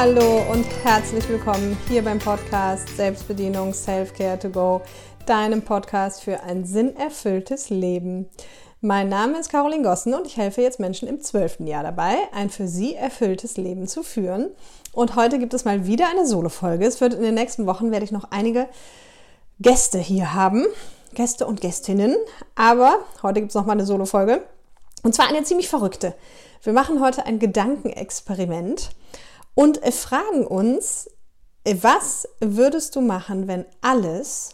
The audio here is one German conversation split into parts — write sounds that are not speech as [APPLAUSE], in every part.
Hallo und herzlich willkommen hier beim Podcast Selbstbedienung Self-Care to Go, deinem Podcast für ein sinnerfülltes Leben. Mein Name ist Caroline Gossen und ich helfe jetzt Menschen im zwölften Jahr dabei, ein für sie erfülltes Leben zu führen. Und heute gibt es mal wieder eine Solo-Folge. Es wird in den nächsten Wochen werde ich noch einige Gäste hier haben, Gäste und Gästinnen. Aber heute gibt es noch mal eine Solo-Folge und zwar eine ziemlich verrückte. Wir machen heute ein Gedankenexperiment und fragen uns, was würdest du machen, wenn alles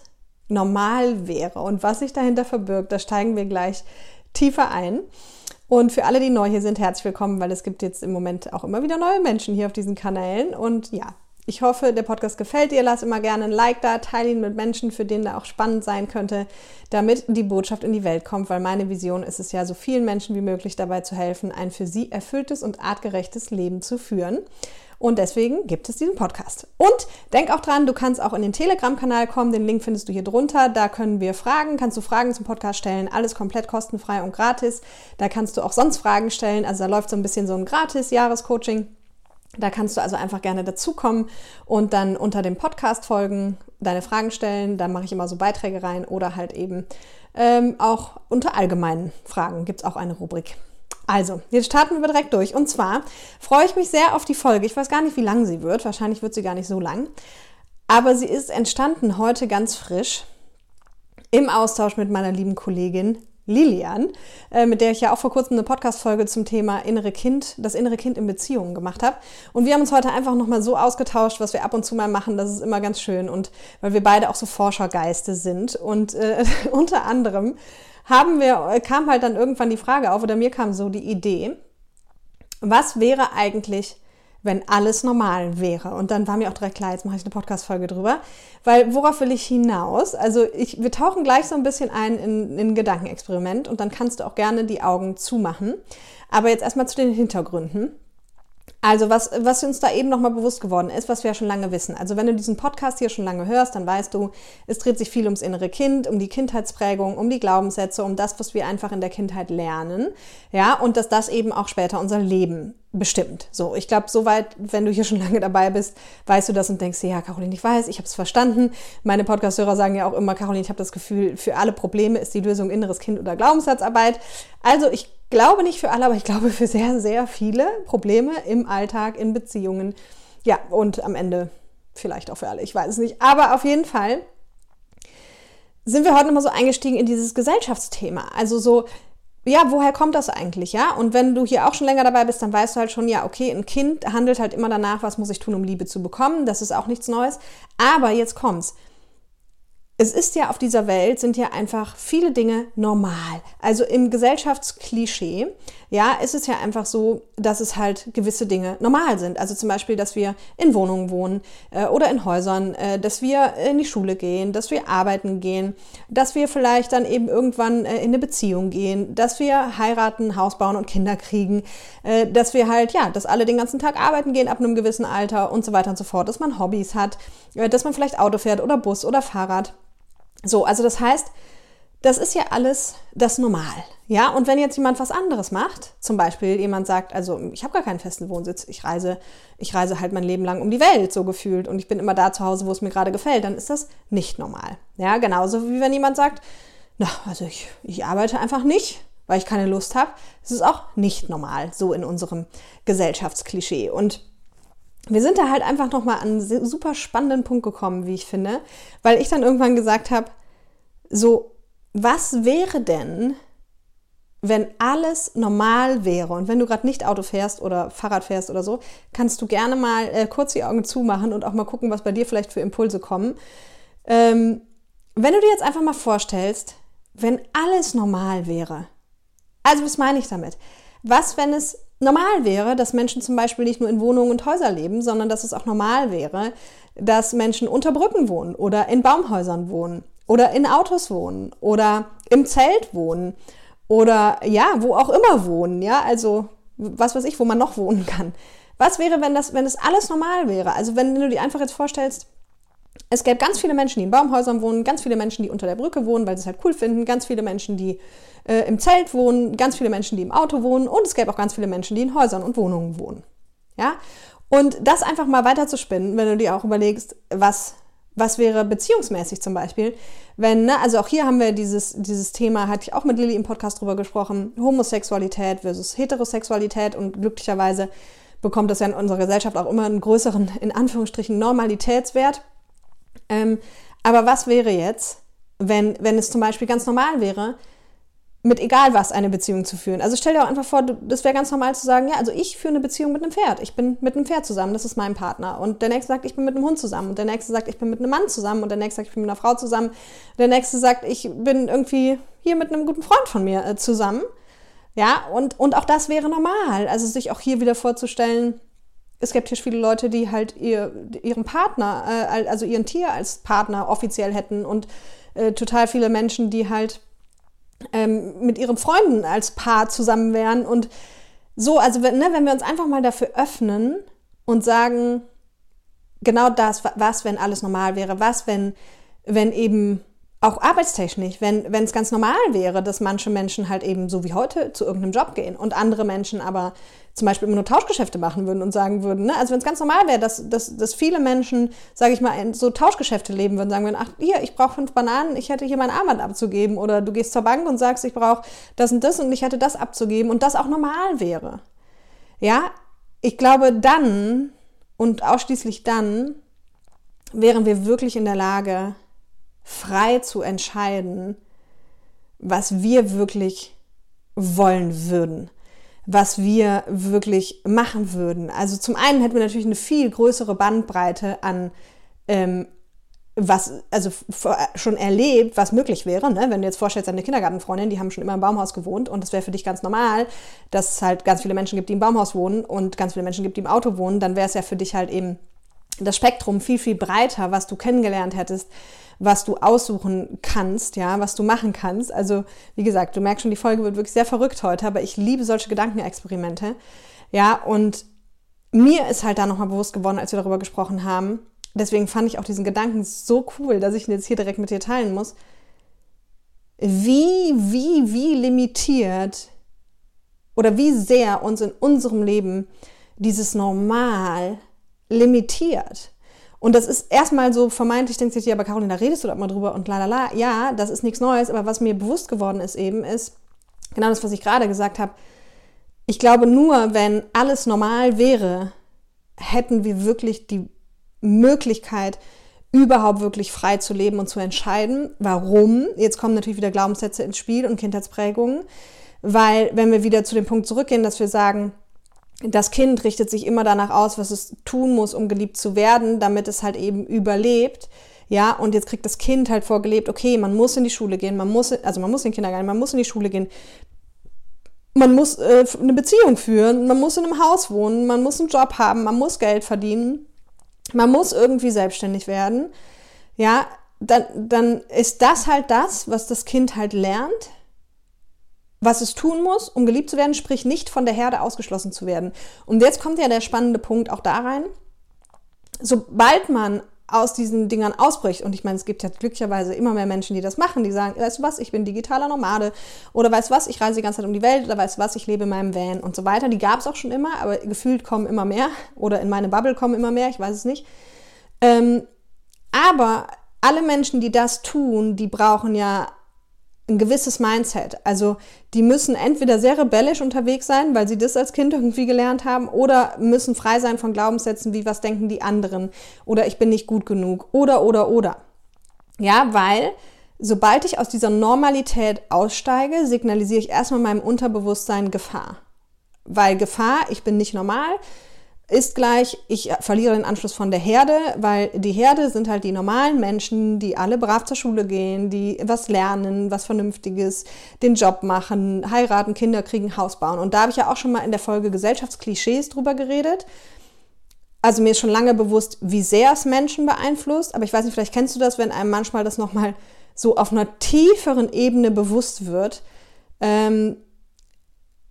normal wäre und was sich dahinter verbirgt, da steigen wir gleich tiefer ein. Und für alle, die neu hier sind, herzlich willkommen, weil es gibt jetzt im Moment auch immer wieder neue Menschen hier auf diesen Kanälen. Und ja, ich hoffe, der Podcast gefällt dir. Lass immer gerne ein Like da, teile ihn mit Menschen, für denen er auch spannend sein könnte, damit die Botschaft in die Welt kommt, weil meine Vision ist es ja, so vielen Menschen wie möglich dabei zu helfen, ein für sie erfülltes und artgerechtes Leben zu führen. Und deswegen gibt es diesen Podcast. Und denk auch dran, du kannst auch in den Telegram-Kanal kommen. Den Link findest du hier drunter. Da können wir Fragen, kannst du Fragen zum Podcast stellen. Alles komplett kostenfrei und gratis. Da kannst du auch sonst Fragen stellen. Also da läuft so ein bisschen so ein gratis Jahrescoaching. Da kannst du also einfach gerne dazukommen und dann unter dem Podcast folgen, deine Fragen stellen. Da mache ich immer so Beiträge rein oder halt eben ähm, auch unter allgemeinen Fragen gibt es auch eine Rubrik. Also, jetzt starten wir direkt durch. Und zwar freue ich mich sehr auf die Folge. Ich weiß gar nicht, wie lang sie wird. Wahrscheinlich wird sie gar nicht so lang. Aber sie ist entstanden heute ganz frisch im Austausch mit meiner lieben Kollegin Lilian, äh, mit der ich ja auch vor kurzem eine Podcast-Folge zum Thema innere Kind, das innere Kind in Beziehungen gemacht habe. Und wir haben uns heute einfach nochmal so ausgetauscht, was wir ab und zu mal machen. Das ist immer ganz schön. Und weil wir beide auch so Forschergeiste sind. Und äh, [LAUGHS] unter anderem haben wir, äh, kam halt dann irgendwann die Frage auf, oder mir kam so die Idee, was wäre eigentlich, wenn alles normal wäre? Und dann war mir auch direkt klar, jetzt mache ich eine Podcast-Folge drüber. Weil worauf will ich hinaus? Also ich, wir tauchen gleich so ein bisschen ein in, in ein Gedankenexperiment und dann kannst du auch gerne die Augen zumachen. Aber jetzt erstmal zu den Hintergründen. Also was, was uns da eben nochmal bewusst geworden ist, was wir ja schon lange wissen. Also wenn du diesen Podcast hier schon lange hörst, dann weißt du, es dreht sich viel ums innere Kind, um die Kindheitsprägung, um die Glaubenssätze, um das, was wir einfach in der Kindheit lernen. Ja, und dass das eben auch später unser Leben bestimmt. So, ich glaube, soweit, wenn du hier schon [LAUGHS] lange dabei bist, weißt du das und denkst, ja, Caroline, ich weiß, ich habe es verstanden. Meine Podcast-Hörer sagen ja auch immer, Caroline, ich habe das Gefühl, für alle Probleme ist die Lösung inneres Kind oder Glaubenssatzarbeit. Also ich glaube nicht für alle, aber ich glaube für sehr, sehr viele Probleme im Alltag, in Beziehungen. Ja, und am Ende vielleicht auch für alle, ich weiß es nicht. Aber auf jeden Fall sind wir heute nochmal so eingestiegen in dieses Gesellschaftsthema. Also so, ja, woher kommt das eigentlich, ja? Und wenn du hier auch schon länger dabei bist, dann weißt du halt schon, ja, okay, ein Kind handelt halt immer danach, was muss ich tun, um Liebe zu bekommen. Das ist auch nichts Neues. Aber jetzt kommt's es ist ja auf dieser Welt sind ja einfach viele Dinge normal. Also im Gesellschaftsklischee, ja, ist es ja einfach so, dass es halt gewisse Dinge normal sind. Also zum Beispiel, dass wir in Wohnungen wohnen äh, oder in Häusern, äh, dass wir in die Schule gehen, dass wir arbeiten gehen, dass wir vielleicht dann eben irgendwann äh, in eine Beziehung gehen, dass wir heiraten, Haus bauen und Kinder kriegen, äh, dass wir halt, ja, dass alle den ganzen Tag arbeiten gehen ab einem gewissen Alter und so weiter und so fort, dass man Hobbys hat, äh, dass man vielleicht Auto fährt oder Bus oder Fahrrad. So, also das heißt, das ist ja alles das Normal. Ja, und wenn jetzt jemand was anderes macht, zum Beispiel jemand sagt, also ich habe gar keinen festen Wohnsitz, ich reise, ich reise halt mein Leben lang um die Welt, so gefühlt, und ich bin immer da zu Hause, wo es mir gerade gefällt, dann ist das nicht normal. Ja, genauso wie wenn jemand sagt, na, also ich, ich arbeite einfach nicht, weil ich keine Lust habe. Das ist auch nicht normal, so in unserem Gesellschaftsklischee. Und wir sind da halt einfach nochmal an einen super spannenden Punkt gekommen, wie ich finde, weil ich dann irgendwann gesagt habe, so, was wäre denn, wenn alles normal wäre und wenn du gerade nicht Auto fährst oder Fahrrad fährst oder so, kannst du gerne mal äh, kurz die Augen zumachen und auch mal gucken, was bei dir vielleicht für Impulse kommen. Ähm, wenn du dir jetzt einfach mal vorstellst, wenn alles normal wäre, also was meine ich damit? Was, wenn es normal wäre, dass Menschen zum Beispiel nicht nur in Wohnungen und Häusern leben, sondern dass es auch normal wäre, dass Menschen unter Brücken wohnen oder in Baumhäusern wohnen oder in Autos wohnen oder im Zelt wohnen oder ja, wo auch immer wohnen, ja, also was weiß ich, wo man noch wohnen kann. Was wäre, wenn das, wenn das alles normal wäre? Also wenn du dir einfach jetzt vorstellst, es gäbe ganz viele Menschen, die in Baumhäusern wohnen, ganz viele Menschen, die unter der Brücke wohnen, weil sie es halt cool finden, ganz viele Menschen, die äh, im Zelt wohnen, ganz viele Menschen, die im Auto wohnen und es gäbe auch ganz viele Menschen, die in Häusern und Wohnungen wohnen. Ja? Und das einfach mal weiter zu spinnen, wenn du dir auch überlegst, was, was wäre beziehungsmäßig zum Beispiel, wenn, ne, also auch hier haben wir dieses, dieses Thema, hatte ich auch mit Lilly im Podcast drüber gesprochen, Homosexualität versus Heterosexualität und glücklicherweise bekommt das ja in unserer Gesellschaft auch immer einen größeren, in Anführungsstrichen, Normalitätswert. Ähm, aber was wäre jetzt, wenn, wenn es zum Beispiel ganz normal wäre, mit egal was eine Beziehung zu führen. Also stell dir auch einfach vor, das wäre ganz normal zu sagen, ja, also ich führe eine Beziehung mit einem Pferd. Ich bin mit einem Pferd zusammen, das ist mein Partner. Und der nächste sagt, ich bin mit einem Hund zusammen. Und der nächste sagt, ich bin mit einem Mann zusammen. Und der nächste sagt, ich bin mit einer Frau zusammen. Der nächste sagt, ich bin irgendwie hier mit einem guten Freund von mir äh, zusammen. Ja, und, und auch das wäre normal. Also sich auch hier wieder vorzustellen, es gibt hier viele Leute, die halt ihr, ihren Partner, äh, also ihren Tier als Partner offiziell hätten und äh, total viele Menschen, die halt ähm, mit ihren Freunden als Paar zusammen wären. Und so, also wenn, ne, wenn wir uns einfach mal dafür öffnen und sagen, genau das, was, wenn alles normal wäre, was, wenn, wenn eben auch arbeitstechnisch, wenn es ganz normal wäre, dass manche Menschen halt eben so wie heute zu irgendeinem Job gehen und andere Menschen aber zum Beispiel immer nur Tauschgeschäfte machen würden und sagen würden, ne? also wenn es ganz normal wäre, dass, dass, dass viele Menschen, sage ich mal, so Tauschgeschäfte leben würden, sagen würden, ach hier, ich brauche fünf Bananen, ich hätte hier mein Armband abzugeben oder du gehst zur Bank und sagst, ich brauche das und das und ich hätte das abzugeben und das auch normal wäre. Ja, ich glaube dann und ausschließlich dann wären wir wirklich in der Lage, frei zu entscheiden, was wir wirklich wollen würden, was wir wirklich machen würden. Also zum einen hätten wir natürlich eine viel größere Bandbreite an ähm, was, also schon erlebt, was möglich wäre. Ne? Wenn du jetzt vorstellst, deine Kindergartenfreundin, die haben schon immer im Baumhaus gewohnt und es wäre für dich ganz normal, dass es halt ganz viele Menschen gibt, die im Baumhaus wohnen und ganz viele Menschen gibt, die im Auto wohnen, dann wäre es ja für dich halt eben das Spektrum viel, viel breiter, was du kennengelernt hättest, was du aussuchen kannst, ja, was du machen kannst. Also, wie gesagt, du merkst schon, die Folge wird wirklich sehr verrückt heute, aber ich liebe solche Gedankenexperimente. Ja, und mir ist halt da nochmal bewusst geworden, als wir darüber gesprochen haben. Deswegen fand ich auch diesen Gedanken so cool, dass ich ihn jetzt hier direkt mit dir teilen muss. Wie, wie, wie limitiert oder wie sehr uns in unserem Leben dieses Normal limitiert. Und das ist erstmal so vermeintlich, denkt sich, ja, aber Carolina, redest du da mal drüber und la la la. Ja, das ist nichts Neues, aber was mir bewusst geworden ist eben, ist genau das, was ich gerade gesagt habe. Ich glaube, nur wenn alles normal wäre, hätten wir wirklich die Möglichkeit, überhaupt wirklich frei zu leben und zu entscheiden. Warum? Jetzt kommen natürlich wieder Glaubenssätze ins Spiel und Kindheitsprägungen. Weil, wenn wir wieder zu dem Punkt zurückgehen, dass wir sagen, das Kind richtet sich immer danach aus, was es tun muss, um geliebt zu werden, damit es halt eben überlebt. Ja, und jetzt kriegt das Kind halt vorgelebt, okay, man muss in die Schule gehen, man muss, also man muss in den Kindergarten, man muss in die Schule gehen, man muss äh, eine Beziehung führen, man muss in einem Haus wohnen, man muss einen Job haben, man muss Geld verdienen, man muss irgendwie selbstständig werden. Ja, dann, dann ist das halt das, was das Kind halt lernt was es tun muss, um geliebt zu werden, sprich nicht von der Herde ausgeschlossen zu werden. Und jetzt kommt ja der spannende Punkt auch da rein. Sobald man aus diesen Dingern ausbricht, und ich meine, es gibt ja glücklicherweise immer mehr Menschen, die das machen, die sagen, weißt du was, ich bin digitaler Nomade oder weißt du was, ich reise die ganze Zeit um die Welt oder weißt du was, ich lebe in meinem Van und so weiter. Die gab es auch schon immer, aber gefühlt kommen immer mehr oder in meine Bubble kommen immer mehr, ich weiß es nicht. Ähm, aber alle Menschen, die das tun, die brauchen ja ein gewisses Mindset. Also die müssen entweder sehr rebellisch unterwegs sein, weil sie das als Kind irgendwie gelernt haben, oder müssen frei sein von Glaubenssätzen wie was denken die anderen oder ich bin nicht gut genug oder oder oder. Ja, weil sobald ich aus dieser Normalität aussteige, signalisiere ich erstmal meinem Unterbewusstsein Gefahr. Weil Gefahr, ich bin nicht normal, ist gleich, ich verliere den Anschluss von der Herde, weil die Herde sind halt die normalen Menschen, die alle brav zur Schule gehen, die was lernen, was Vernünftiges, den Job machen, heiraten, Kinder kriegen, Haus bauen. Und da habe ich ja auch schon mal in der Folge Gesellschaftsklischees drüber geredet. Also mir ist schon lange bewusst, wie sehr es Menschen beeinflusst, aber ich weiß nicht, vielleicht kennst du das, wenn einem manchmal das nochmal so auf einer tieferen Ebene bewusst wird, ähm,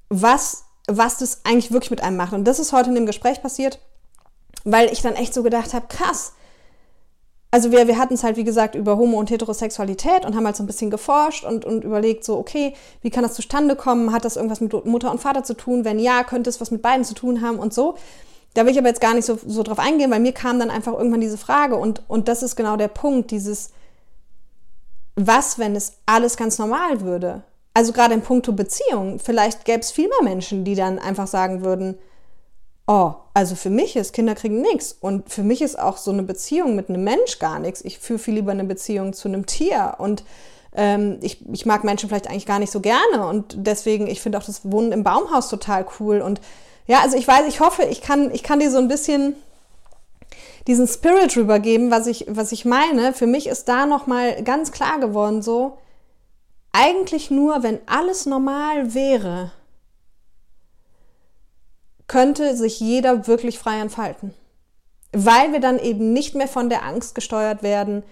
was was das eigentlich wirklich mit einem macht. Und das ist heute in dem Gespräch passiert, weil ich dann echt so gedacht habe, krass. Also wir, wir hatten es halt, wie gesagt, über Homo- und Heterosexualität und haben halt so ein bisschen geforscht und, und überlegt, so, okay, wie kann das zustande kommen? Hat das irgendwas mit Mutter und Vater zu tun? Wenn ja, könnte es was mit beiden zu tun haben und so. Da will ich aber jetzt gar nicht so, so drauf eingehen, weil mir kam dann einfach irgendwann diese Frage und, und das ist genau der Punkt, dieses, was, wenn es alles ganz normal würde? Also gerade in puncto Beziehung, vielleicht gäbe es viel mehr Menschen, die dann einfach sagen würden, oh, also für mich ist Kinder kriegen nichts und für mich ist auch so eine Beziehung mit einem Mensch gar nichts. Ich führe viel lieber eine Beziehung zu einem Tier und ähm, ich, ich mag Menschen vielleicht eigentlich gar nicht so gerne und deswegen, ich finde auch das Wohnen im Baumhaus total cool und ja, also ich weiß, ich hoffe, ich kann, ich kann dir so ein bisschen diesen Spirit rübergeben, was ich, was ich meine. Für mich ist da nochmal ganz klar geworden, so, eigentlich nur, wenn alles normal wäre, könnte sich jeder wirklich frei entfalten. Weil wir dann eben nicht mehr von der Angst gesteuert werden,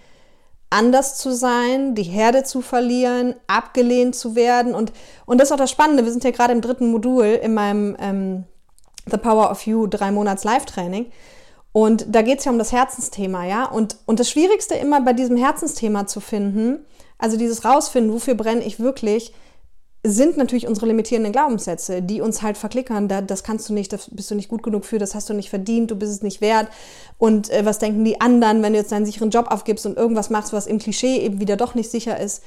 anders zu sein, die Herde zu verlieren, abgelehnt zu werden. Und, und das ist auch das Spannende. Wir sind ja gerade im dritten Modul in meinem ähm, The Power of You drei Monats Live-Training. Und da geht es ja um das Herzensthema, ja. Und, und das Schwierigste immer bei diesem Herzensthema zu finden, also dieses Rausfinden, wofür brenne ich wirklich, sind natürlich unsere limitierenden Glaubenssätze, die uns halt verklickern. Da, das kannst du nicht, das bist du nicht gut genug für, das hast du nicht verdient, du bist es nicht wert. Und äh, was denken die anderen, wenn du jetzt deinen sicheren Job aufgibst und irgendwas machst, was im Klischee eben wieder doch nicht sicher ist?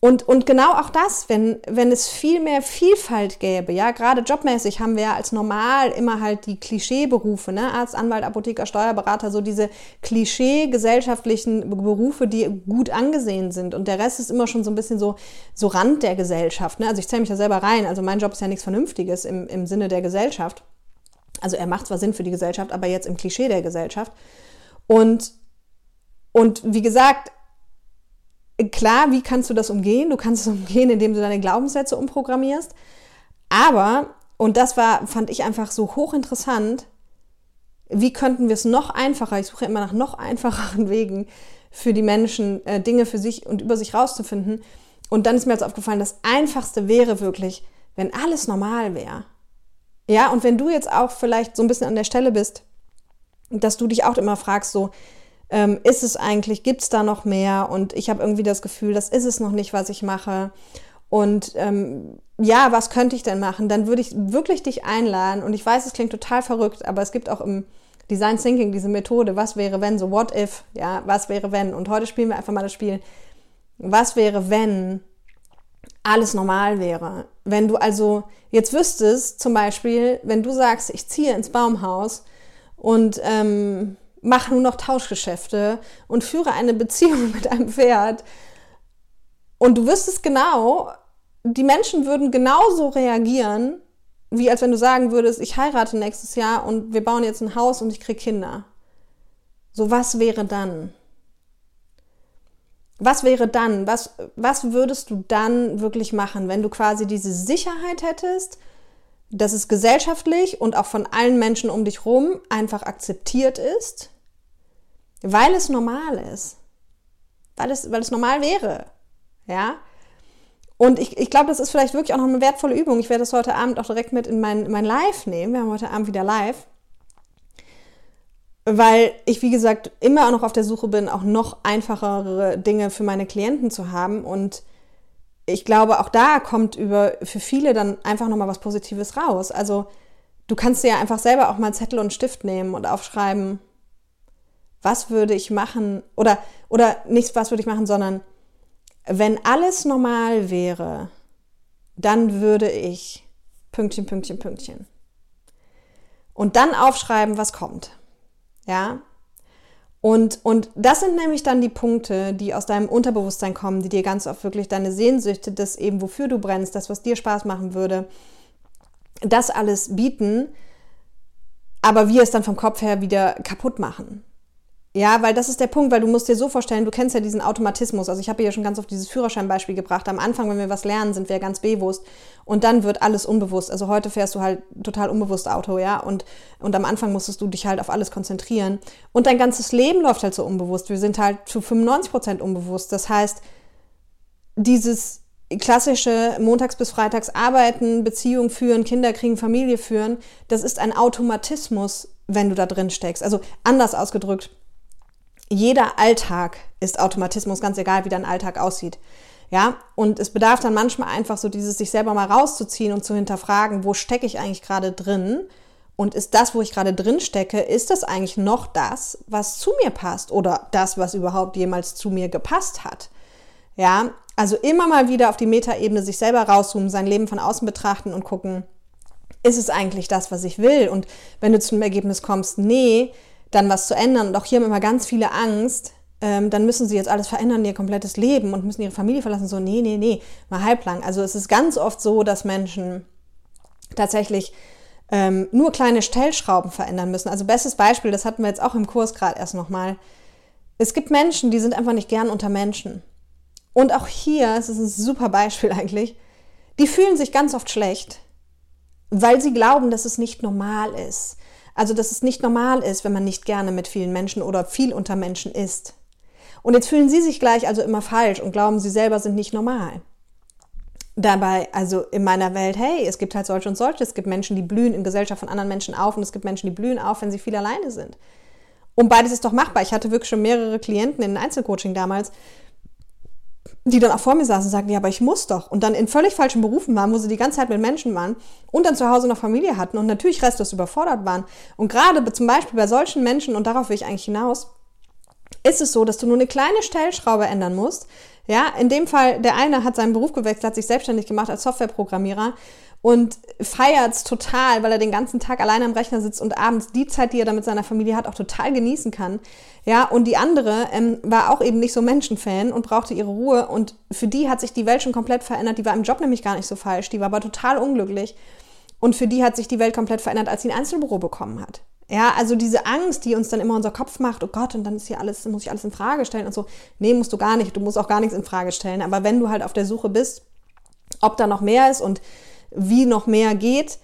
Und, und genau auch das, wenn, wenn es viel mehr Vielfalt gäbe, ja, gerade jobmäßig haben wir ja als normal immer halt die Klischeeberufe, ne, Arzt, Anwalt, Apotheker, Steuerberater, so diese Klischee-gesellschaftlichen Berufe, die gut angesehen sind. Und der Rest ist immer schon so ein bisschen so, so Rand der Gesellschaft, ne, also ich zähle mich da selber rein, also mein Job ist ja nichts Vernünftiges im, im Sinne der Gesellschaft. Also er macht zwar Sinn für die Gesellschaft, aber jetzt im Klischee der Gesellschaft. Und, und wie gesagt, klar, wie kannst du das umgehen? Du kannst es umgehen, indem du deine Glaubenssätze umprogrammierst. Aber, und das war, fand ich einfach so hochinteressant, wie könnten wir es noch einfacher, ich suche immer nach noch einfacheren [LAUGHS] Wegen für die Menschen, äh, Dinge für sich und über sich rauszufinden. Und dann ist mir jetzt aufgefallen, das Einfachste wäre wirklich, wenn alles normal wäre. Ja, und wenn du jetzt auch vielleicht so ein bisschen an der Stelle bist, dass du dich auch immer fragst, so, ähm, ist es eigentlich, gibt es da noch mehr? Und ich habe irgendwie das Gefühl, das ist es noch nicht, was ich mache. Und ähm, ja, was könnte ich denn machen? Dann würde ich wirklich dich einladen. Und ich weiß, es klingt total verrückt, aber es gibt auch im Design Thinking diese Methode, was wäre wenn, so what if, ja, was wäre wenn. Und heute spielen wir einfach mal das Spiel, was wäre wenn alles normal wäre. Wenn du also jetzt wüsstest, zum Beispiel, wenn du sagst, ich ziehe ins Baumhaus und ähm, mache nur noch Tauschgeschäfte und führe eine Beziehung [LAUGHS] mit einem Pferd. Und du wüsstest genau, die Menschen würden genauso reagieren, wie als wenn du sagen würdest, ich heirate nächstes Jahr und wir bauen jetzt ein Haus und ich kriege Kinder. So, was wäre dann? Was wäre dann? Was, was würdest du dann wirklich machen, wenn du quasi diese Sicherheit hättest, dass es gesellschaftlich und auch von allen Menschen um dich rum einfach akzeptiert ist, weil es normal ist, weil es, weil es normal wäre, ja. Und ich, ich glaube, das ist vielleicht wirklich auch noch eine wertvolle Übung. Ich werde das heute Abend auch direkt mit in mein, mein Live nehmen. Wir haben heute Abend wieder live. Weil ich, wie gesagt, immer auch noch auf der Suche bin, auch noch einfachere Dinge für meine Klienten zu haben. Und ich glaube, auch da kommt über für viele dann einfach nochmal was Positives raus. Also du kannst dir ja einfach selber auch mal Zettel und Stift nehmen und aufschreiben, was würde ich machen oder oder nicht was würde ich machen, sondern wenn alles normal wäre, dann würde ich Pünktchen, Pünktchen, Pünktchen. Und dann aufschreiben, was kommt. Ja? Und, und das sind nämlich dann die Punkte, die aus deinem Unterbewusstsein kommen, die dir ganz oft wirklich deine Sehnsüchte, das eben, wofür du brennst, das, was dir Spaß machen würde, das alles bieten, aber wir es dann vom Kopf her wieder kaputt machen. Ja, weil das ist der Punkt, weil du musst dir so vorstellen, du kennst ja diesen Automatismus. Also ich habe ja schon ganz oft dieses Führerscheinbeispiel gebracht. Am Anfang, wenn wir was lernen, sind wir ganz bewusst und dann wird alles unbewusst. Also heute fährst du halt total unbewusst Auto, ja, und, und am Anfang musstest du dich halt auf alles konzentrieren. Und dein ganzes Leben läuft halt so unbewusst. Wir sind halt zu 95 Prozent unbewusst. Das heißt, dieses klassische montags bis freitags arbeiten, Beziehung führen, Kinder kriegen, Familie führen, das ist ein Automatismus, wenn du da drin steckst. Also anders ausgedrückt, jeder Alltag ist Automatismus, ganz egal, wie dein Alltag aussieht. Ja, und es bedarf dann manchmal einfach so dieses sich selber mal rauszuziehen und zu hinterfragen, wo stecke ich eigentlich gerade drin Und ist das, wo ich gerade drin stecke, ist das eigentlich noch das, was zu mir passt oder das, was überhaupt jemals zu mir gepasst hat? Ja, also immer mal wieder auf die Metaebene sich selber rauszoomen, sein Leben von außen betrachten und gucken, ist es eigentlich das, was ich will? Und wenn du zum Ergebnis kommst, nee, dann was zu ändern. Und auch hier haben immer ganz viele Angst, ähm, dann müssen sie jetzt alles verändern, ihr komplettes Leben und müssen ihre Familie verlassen. So, nee, nee, nee, mal halblang. Also es ist ganz oft so, dass Menschen tatsächlich ähm, nur kleine Stellschrauben verändern müssen. Also bestes Beispiel, das hatten wir jetzt auch im Kurs gerade erst nochmal. Es gibt Menschen, die sind einfach nicht gern unter Menschen. Und auch hier, es ist ein super Beispiel eigentlich, die fühlen sich ganz oft schlecht, weil sie glauben, dass es nicht normal ist. Also, dass es nicht normal ist, wenn man nicht gerne mit vielen Menschen oder viel unter Menschen ist. Und jetzt fühlen sie sich gleich also immer falsch und glauben, sie selber sind nicht normal. Dabei, also in meiner Welt, hey, es gibt halt solche und solche. Es gibt Menschen, die blühen in Gesellschaft von anderen Menschen auf und es gibt Menschen, die blühen auf, wenn sie viel alleine sind. Und beides ist doch machbar. Ich hatte wirklich schon mehrere Klienten in Einzelcoaching damals, die dann auch vor mir saßen und sagten, ja, aber ich muss doch. Und dann in völlig falschen Berufen waren, wo sie die ganze Zeit mit Menschen waren und dann zu Hause noch Familie hatten und natürlich restlos überfordert waren. Und gerade zum Beispiel bei solchen Menschen, und darauf will ich eigentlich hinaus, ist es so, dass du nur eine kleine Stellschraube ändern musst. Ja, in dem Fall, der eine hat seinen Beruf gewechselt, hat sich selbstständig gemacht als Softwareprogrammierer und feiert es total, weil er den ganzen Tag alleine am Rechner sitzt und abends die Zeit, die er da mit seiner Familie hat, auch total genießen kann. Ja, und die andere ähm, war auch eben nicht so Menschenfan und brauchte ihre Ruhe und für die hat sich die Welt schon komplett verändert. Die war im Job nämlich gar nicht so falsch, die war aber total unglücklich und für die hat sich die Welt komplett verändert, als sie ein Einzelbüro bekommen hat. Ja, also diese Angst, die uns dann immer unser Kopf macht, oh Gott, und dann ist hier alles, muss ich alles in Frage stellen und so. Nee, musst du gar nicht. Du musst auch gar nichts in Frage stellen. Aber wenn du halt auf der Suche bist, ob da noch mehr ist und wie noch mehr geht,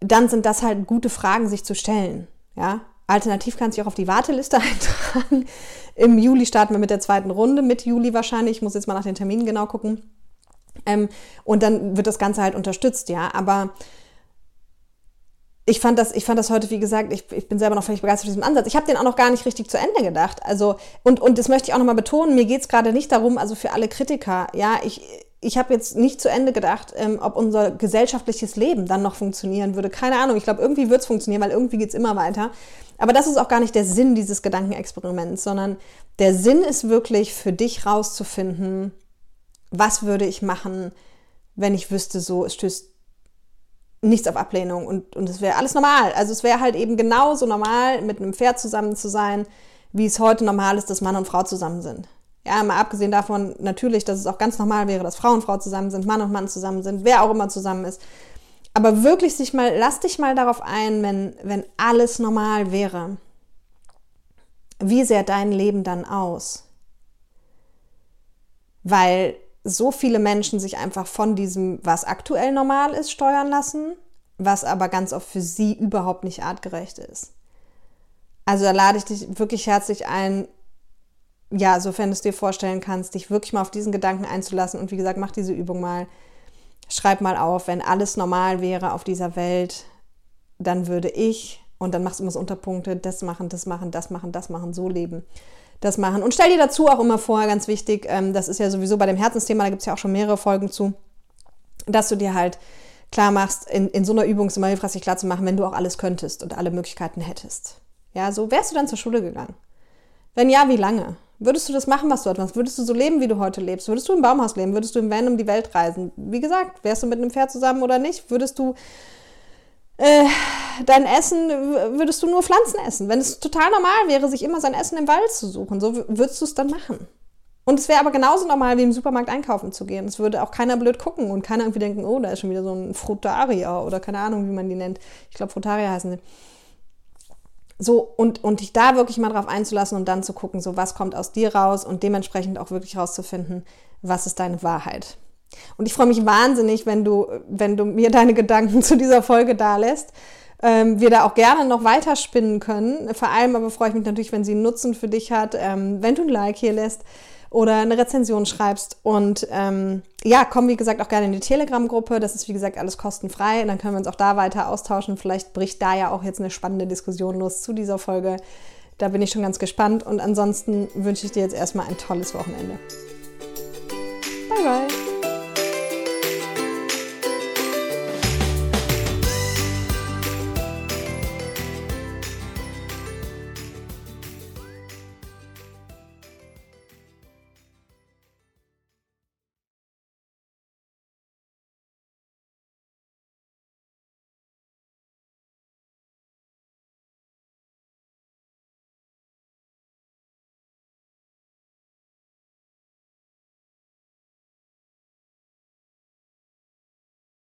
dann sind das halt gute Fragen, sich zu stellen. Ja, alternativ kannst du dich auch auf die Warteliste [LAUGHS] eintragen. Im Juli starten wir mit der zweiten Runde, mit Juli wahrscheinlich. Ich muss jetzt mal nach den Terminen genau gucken. Ähm, und dann wird das Ganze halt unterstützt, ja. Aber ich fand das, ich fand das heute, wie gesagt, ich, ich bin selber noch völlig begeistert von diesem Ansatz. Ich habe den auch noch gar nicht richtig zu Ende gedacht. Also, und, und das möchte ich auch nochmal betonen, mir geht es gerade nicht darum, also für alle Kritiker, ja, ich, ich habe jetzt nicht zu Ende gedacht, ähm, ob unser gesellschaftliches Leben dann noch funktionieren würde. Keine Ahnung. Ich glaube, irgendwie wird es funktionieren, weil irgendwie geht es immer weiter. Aber das ist auch gar nicht der Sinn dieses Gedankenexperiments, sondern der Sinn ist wirklich für dich rauszufinden, was würde ich machen, wenn ich wüsste, so, es stößt nichts auf Ablehnung und, und es wäre alles normal. Also es wäre halt eben genauso normal, mit einem Pferd zusammen zu sein, wie es heute normal ist, dass Mann und Frau zusammen sind. Ja, mal abgesehen davon natürlich, dass es auch ganz normal wäre, dass Frau und Frau zusammen sind, Mann und Mann zusammen sind, wer auch immer zusammen ist. Aber wirklich sich mal, lass dich mal darauf ein, wenn, wenn alles normal wäre. Wie sähe dein Leben dann aus? Weil so viele Menschen sich einfach von diesem, was aktuell normal ist, steuern lassen, was aber ganz oft für sie überhaupt nicht artgerecht ist. Also da lade ich dich wirklich herzlich ein, ja, sofern du es dir vorstellen kannst, dich wirklich mal auf diesen Gedanken einzulassen. Und wie gesagt, mach diese Übung mal. Schreib mal auf, wenn alles normal wäre auf dieser Welt, dann würde ich, und dann machst du immer so Unterpunkte, das machen, das machen, das machen, das machen, so leben, das machen. Und stell dir dazu auch immer vor, ganz wichtig, ähm, das ist ja sowieso bei dem Herzensthema, da gibt es ja auch schon mehrere Folgen zu, dass du dir halt klar machst, in, in so einer Übung ist immer hilfreich, sich klar zu machen, wenn du auch alles könntest und alle Möglichkeiten hättest. Ja, so wärst du dann zur Schule gegangen. Wenn ja, wie lange? Würdest du das machen, was du dort machst? Würdest du so leben, wie du heute lebst? Würdest du im Baumhaus leben? Würdest du im Van um die Welt reisen? Wie gesagt, wärst du mit einem Pferd zusammen oder nicht? Würdest du äh, dein Essen, würdest du nur Pflanzen essen? Wenn es total normal wäre, sich immer sein Essen im Wald zu suchen, so würdest du es dann machen. Und es wäre aber genauso normal, wie im Supermarkt einkaufen zu gehen. Es würde auch keiner blöd gucken und keiner irgendwie denken, oh, da ist schon wieder so ein Frutarier oder keine Ahnung, wie man die nennt. Ich glaube, Frutarier heißen sie. So, und, und dich da wirklich mal drauf einzulassen und dann zu gucken, so was kommt aus dir raus und dementsprechend auch wirklich rauszufinden, was ist deine Wahrheit. Und ich freue mich wahnsinnig, wenn du, wenn du mir deine Gedanken [LAUGHS] zu dieser Folge da lässt. Ähm, wir da auch gerne noch weiter spinnen können. Vor allem aber freue ich mich natürlich, wenn sie einen Nutzen für dich hat, ähm, wenn du ein Like hier lässt oder eine Rezension schreibst. Und ähm, ja, komm, wie gesagt, auch gerne in die Telegram-Gruppe. Das ist, wie gesagt, alles kostenfrei. Und dann können wir uns auch da weiter austauschen. Vielleicht bricht da ja auch jetzt eine spannende Diskussion los zu dieser Folge. Da bin ich schon ganz gespannt. Und ansonsten wünsche ich dir jetzt erstmal ein tolles Wochenende. Bye, bye.